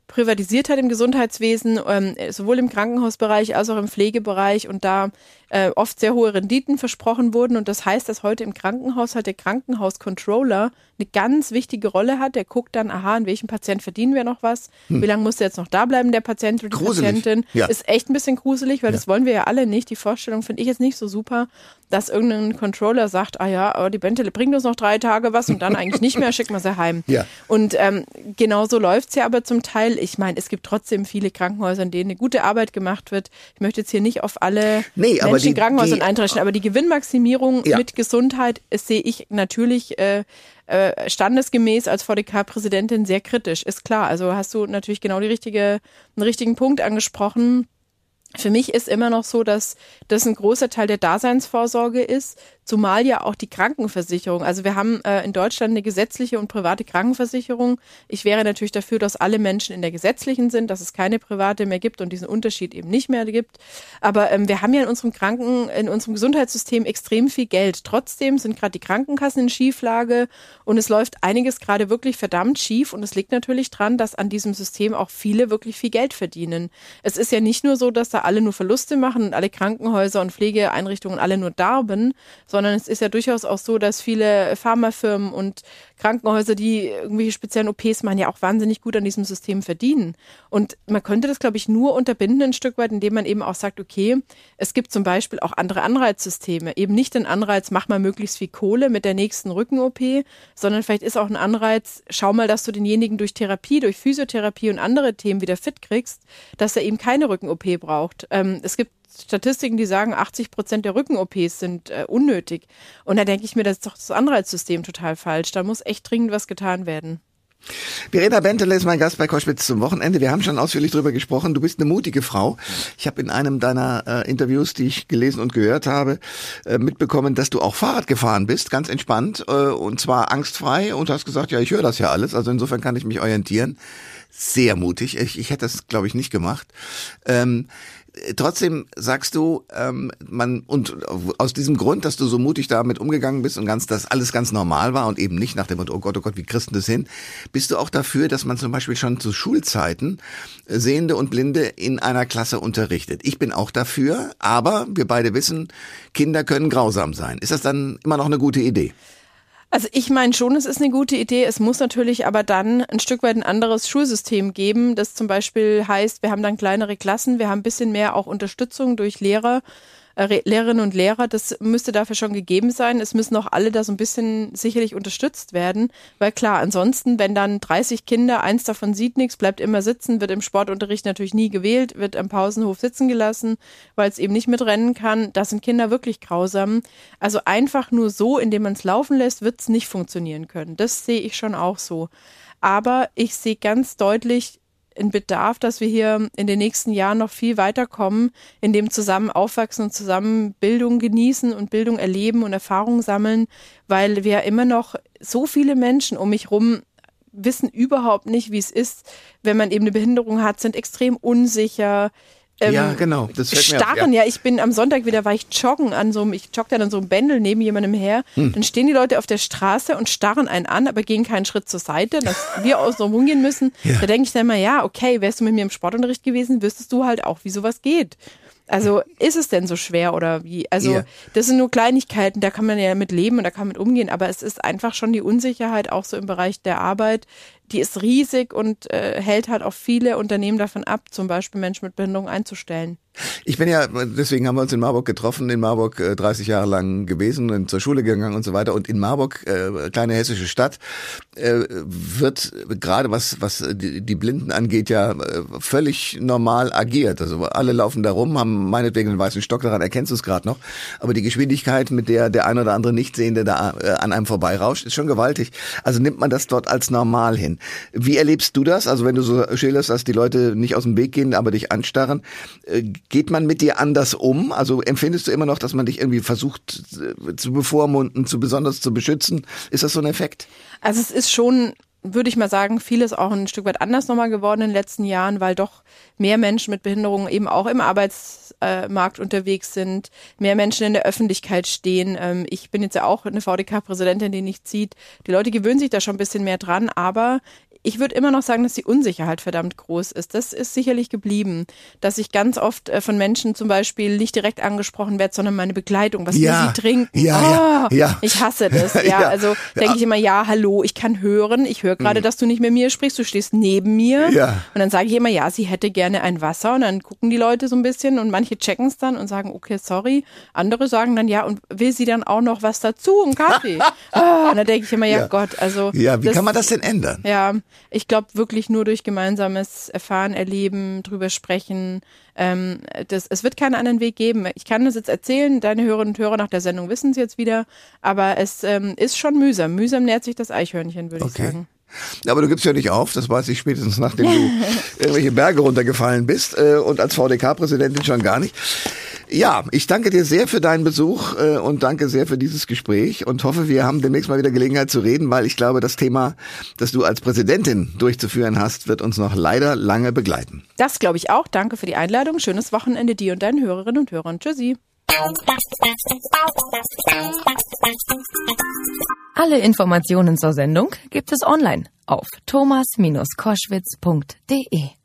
[SPEAKER 3] privatisiert hat im Gesundheitswesen, ähm, sowohl im Krankenhausbereich als auch im Pflegebereich und da äh, oft sehr hohe Renditen versprochen wurden. Und das heißt, dass heute im Krankenhaus halt der Krankenhauscontroller eine ganz wichtige Rolle hat. Der guckt dann, aha, an welchem Patient verdienen wir noch was? Wie lange muss der jetzt noch da bleiben, der Patient oder die
[SPEAKER 1] Hm. Gruselig.
[SPEAKER 3] Patientin?
[SPEAKER 1] Ja.
[SPEAKER 3] Ist echt ein bisschen gruselig, weil das wollen wir ja alle nicht. Die Vorstellung finde ich jetzt nicht so super, dass irgendein Controller sagt, ah ja, aber die Bentele bringt uns noch drei Tage was und dann eigentlich nicht mehr, schicken wir sie heim.
[SPEAKER 1] Ja.
[SPEAKER 3] Und ähm, genau so läuft's ja aber zum Teil. Ich meine, es gibt trotzdem viele Krankenhäuser, in denen eine gute Arbeit gemacht wird. Ich möchte jetzt hier nicht auf alle
[SPEAKER 1] Nee,
[SPEAKER 3] Menschen
[SPEAKER 1] die-
[SPEAKER 3] Krankenhäusern
[SPEAKER 1] die-
[SPEAKER 3] eintreffen, aber die Gewinnmaximierung
[SPEAKER 1] Ja.
[SPEAKER 3] mit Gesundheit sehe ich natürlich äh, äh, standesgemäß als VDK-Präsidentin sehr kritisch. Ist klar. Also hast du natürlich genau die richtige, einen richtigen Punkt angesprochen. Für mich ist immer noch so, dass das ein großer Teil der Daseinsvorsorge ist, zumal ja auch die Krankenversicherung. Also wir haben äh, in Deutschland eine gesetzliche und private Krankenversicherung. Ich wäre natürlich dafür, dass alle Menschen in der gesetzlichen sind, dass es keine private mehr gibt und diesen Unterschied eben nicht mehr gibt. Aber ähm, wir haben ja in unserem Kranken, in unserem Gesundheitssystem extrem viel Geld. Trotzdem sind gerade die Krankenkassen in Schieflage und es läuft einiges gerade wirklich verdammt schief. Und es liegt natürlich dran, dass an diesem System auch viele wirklich viel Geld verdienen. Es ist ja nicht nur so, dass da alle nur Verluste machen und alle Krankenhäuser und Pflegeeinrichtungen alle nur darben, sondern es ist ja durchaus auch so, dass viele Pharmafirmen und Krankenhäuser, die irgendwelche speziellen OPs machen, ja auch wahnsinnig gut an diesem System verdienen. Und man könnte das, glaube ich, nur unterbinden ein Stück weit, indem man eben auch sagt, okay, es gibt zum Beispiel auch andere Anreizsysteme. Eben nicht den Anreiz, mach mal möglichst viel Kohle mit der nächsten Rücken-OP, sondern vielleicht ist auch ein Anreiz, schau mal, dass du denjenigen durch Therapie, durch Physiotherapie und andere Themen wieder fit kriegst, dass er eben keine Rücken-OP braucht. Ähm, es gibt Statistiken, die sagen, 80 Prozent der Rücken-OPs sind äh, unnötig. Und da denke ich mir, das ist doch das Anreizsystem total falsch. Da muss echt dringend was getan werden.
[SPEAKER 1] Verena Bentele ist mein Gast bei Koschwitz zum Wochenende. Wir haben schon ausführlich darüber gesprochen. Du bist eine mutige Frau. Ich habe in einem deiner äh, Interviews, die ich gelesen und gehört habe, äh, mitbekommen, dass du auch Fahrrad gefahren bist, ganz entspannt äh, und zwar angstfrei und hast gesagt, ja, ich höre das ja alles. Also insofern kann ich mich orientieren. Sehr mutig. Ich, ich hätte das, glaube ich, nicht gemacht. Ähm, trotzdem sagst du, ähm, man und aus diesem Grund, dass du so mutig damit umgegangen bist und ganz, dass alles ganz normal war und eben nicht nach dem Motto, oh Gott, oh Gott, wie Christen das hin, bist du auch dafür, dass man zum Beispiel schon zu Schulzeiten Sehende und Blinde in einer Klasse unterrichtet. Ich bin auch dafür, aber wir beide wissen, Kinder können grausam sein. Ist das dann immer noch eine gute Idee?
[SPEAKER 3] Also ich meine schon, es ist eine gute Idee. Es muss natürlich aber dann ein Stück weit ein anderes Schulsystem geben, das zum Beispiel heißt, wir haben dann kleinere Klassen, wir haben ein bisschen mehr auch Unterstützung durch Lehrer Lehrerinnen und Lehrer, das müsste dafür schon gegeben sein. Es müssen auch alle da so ein bisschen sicherlich unterstützt werden, weil klar, ansonsten, wenn dann 30 Kinder, eins davon sieht nichts, bleibt immer sitzen, wird im Sportunterricht natürlich nie gewählt, wird am Pausenhof sitzen gelassen, weil es eben nicht mitrennen kann. Das sind Kinder wirklich grausam. Also einfach nur so, indem man es laufen lässt, wird es nicht funktionieren können. Das sehe ich schon auch so. Aber ich sehe ganz deutlich ein Bedarf, dass wir hier in den nächsten Jahren noch viel weiterkommen, in dem zusammen aufwachsen und zusammen Bildung genießen und Bildung erleben und Erfahrungen sammeln, weil wir immer noch so viele Menschen um mich rum wissen überhaupt nicht, wie es ist, wenn man eben eine Behinderung hat, sind extrem unsicher,
[SPEAKER 1] ähm, ja, genau.
[SPEAKER 3] Das fällt mir starren, auf, ja. ja. Ich bin am Sonntag wieder, war ich joggen an so einem, ich jogge dann an so einem Bändel neben jemandem her. Hm. Dann stehen die Leute auf der Straße und starren einen an, aber gehen keinen Schritt zur Seite, dass wir aus so rumgehen müssen. Ja. Da denke ich dann immer, ja, okay, wärst du mit mir im Sportunterricht gewesen, wüsstest du halt auch, wie sowas geht. Also ist es denn so schwer oder wie? Also yeah. das sind nur Kleinigkeiten, da kann man ja mit leben und da kann man mit umgehen, aber es ist einfach schon die Unsicherheit auch so im Bereich der Arbeit, die ist riesig und äh, hält halt auch viele Unternehmen davon ab, zum Beispiel Menschen mit Behinderung einzustellen.
[SPEAKER 1] Ich bin ja, deswegen haben wir uns in Marburg getroffen, in Marburg äh, 30 Jahre lang gewesen und zur Schule gegangen und so weiter. Und in Marburg, äh, kleine hessische Stadt, äh, wird gerade was, was die, Blinden angeht, ja äh, völlig normal agiert. Also alle laufen da rum, haben meinetwegen einen weißen Stock, daran erkennst du es gerade noch. Aber die Geschwindigkeit, mit der der ein oder andere Nichtsehende da äh, an einem vorbeirauscht, ist schon gewaltig. Also nimmt man das dort als normal hin. Wie erlebst du das? Also wenn du so schilderst, dass die Leute nicht aus dem Weg gehen, aber dich anstarren, äh, geht man mit dir anders um? Also empfindest du immer noch, dass man dich irgendwie versucht äh, zu bevormunden, zu besonders zu beschützen? Ist das so ein Effekt?
[SPEAKER 3] Also es ist schon würde ich mal sagen, vieles auch ein Stück weit anders nochmal geworden in den letzten Jahren, weil doch mehr Menschen mit Behinderungen eben auch im Arbeitsmarkt unterwegs sind, mehr Menschen in der Öffentlichkeit stehen. Ähm, ich bin jetzt ja auch eine VDK-Präsidentin, die nicht sieht. Die Leute gewöhnen sich da schon ein bisschen mehr dran, aber ich würde immer noch sagen, dass die Unsicherheit verdammt groß ist. Das ist sicherlich geblieben, dass ich ganz oft äh, von Menschen zum Beispiel nicht direkt angesprochen werde, sondern meine Begleitung, was ja, sie trinken.
[SPEAKER 1] Ja, oh, ja, ja.
[SPEAKER 3] Ich hasse das. Ja, ja also denke ich immer, ja, hallo, ich kann hören. Ich höre gerade, mhm. dass du nicht mit mir sprichst. Du stehst neben mir. Ja. Und dann sage ich immer, ja, sie hätte gerne ein Wasser. Und dann gucken die Leute so ein bisschen und manche checken es dann und sagen, okay, sorry. Andere sagen dann, ja, und will sie dann auch noch was dazu, einen Kaffee? oh, und dann denke ich immer, ja, Gott, also.
[SPEAKER 1] Ja, wie das, kann man das denn ändern?
[SPEAKER 3] Ja, ich glaube wirklich nur durch gemeinsames Erfahren, Erleben, drüber sprechen. Ähm, das, es wird keinen anderen Weg geben. Ich kann das jetzt erzählen, deine Hörerinnen und Hörer nach der Sendung wissen es jetzt wieder, aber es ähm, ist schon mühsam. Mühsam nährt sich das Eichhörnchen, würde okay. ich sagen.
[SPEAKER 1] Aber du gibst ja nicht auf, das weiß ich spätestens nachdem du irgendwelche Berge runtergefallen bist äh, und als VDK-Präsidentin schon gar nicht. Ja, ich danke dir sehr für deinen Besuch äh, und danke sehr für dieses Gespräch und hoffe, wir haben demnächst mal wieder Gelegenheit zu reden, weil ich glaube, das Thema, das du als Präsidentin durchzuführen hast, wird uns noch leider lange begleiten.
[SPEAKER 3] Das glaube ich auch. Danke für die Einladung. Schönes Wochenende dir und deinen Hörerinnen und Hörern. Tschüssi.
[SPEAKER 2] Alle Informationen zur Sendung gibt es online auf thomas-koschwitz.de.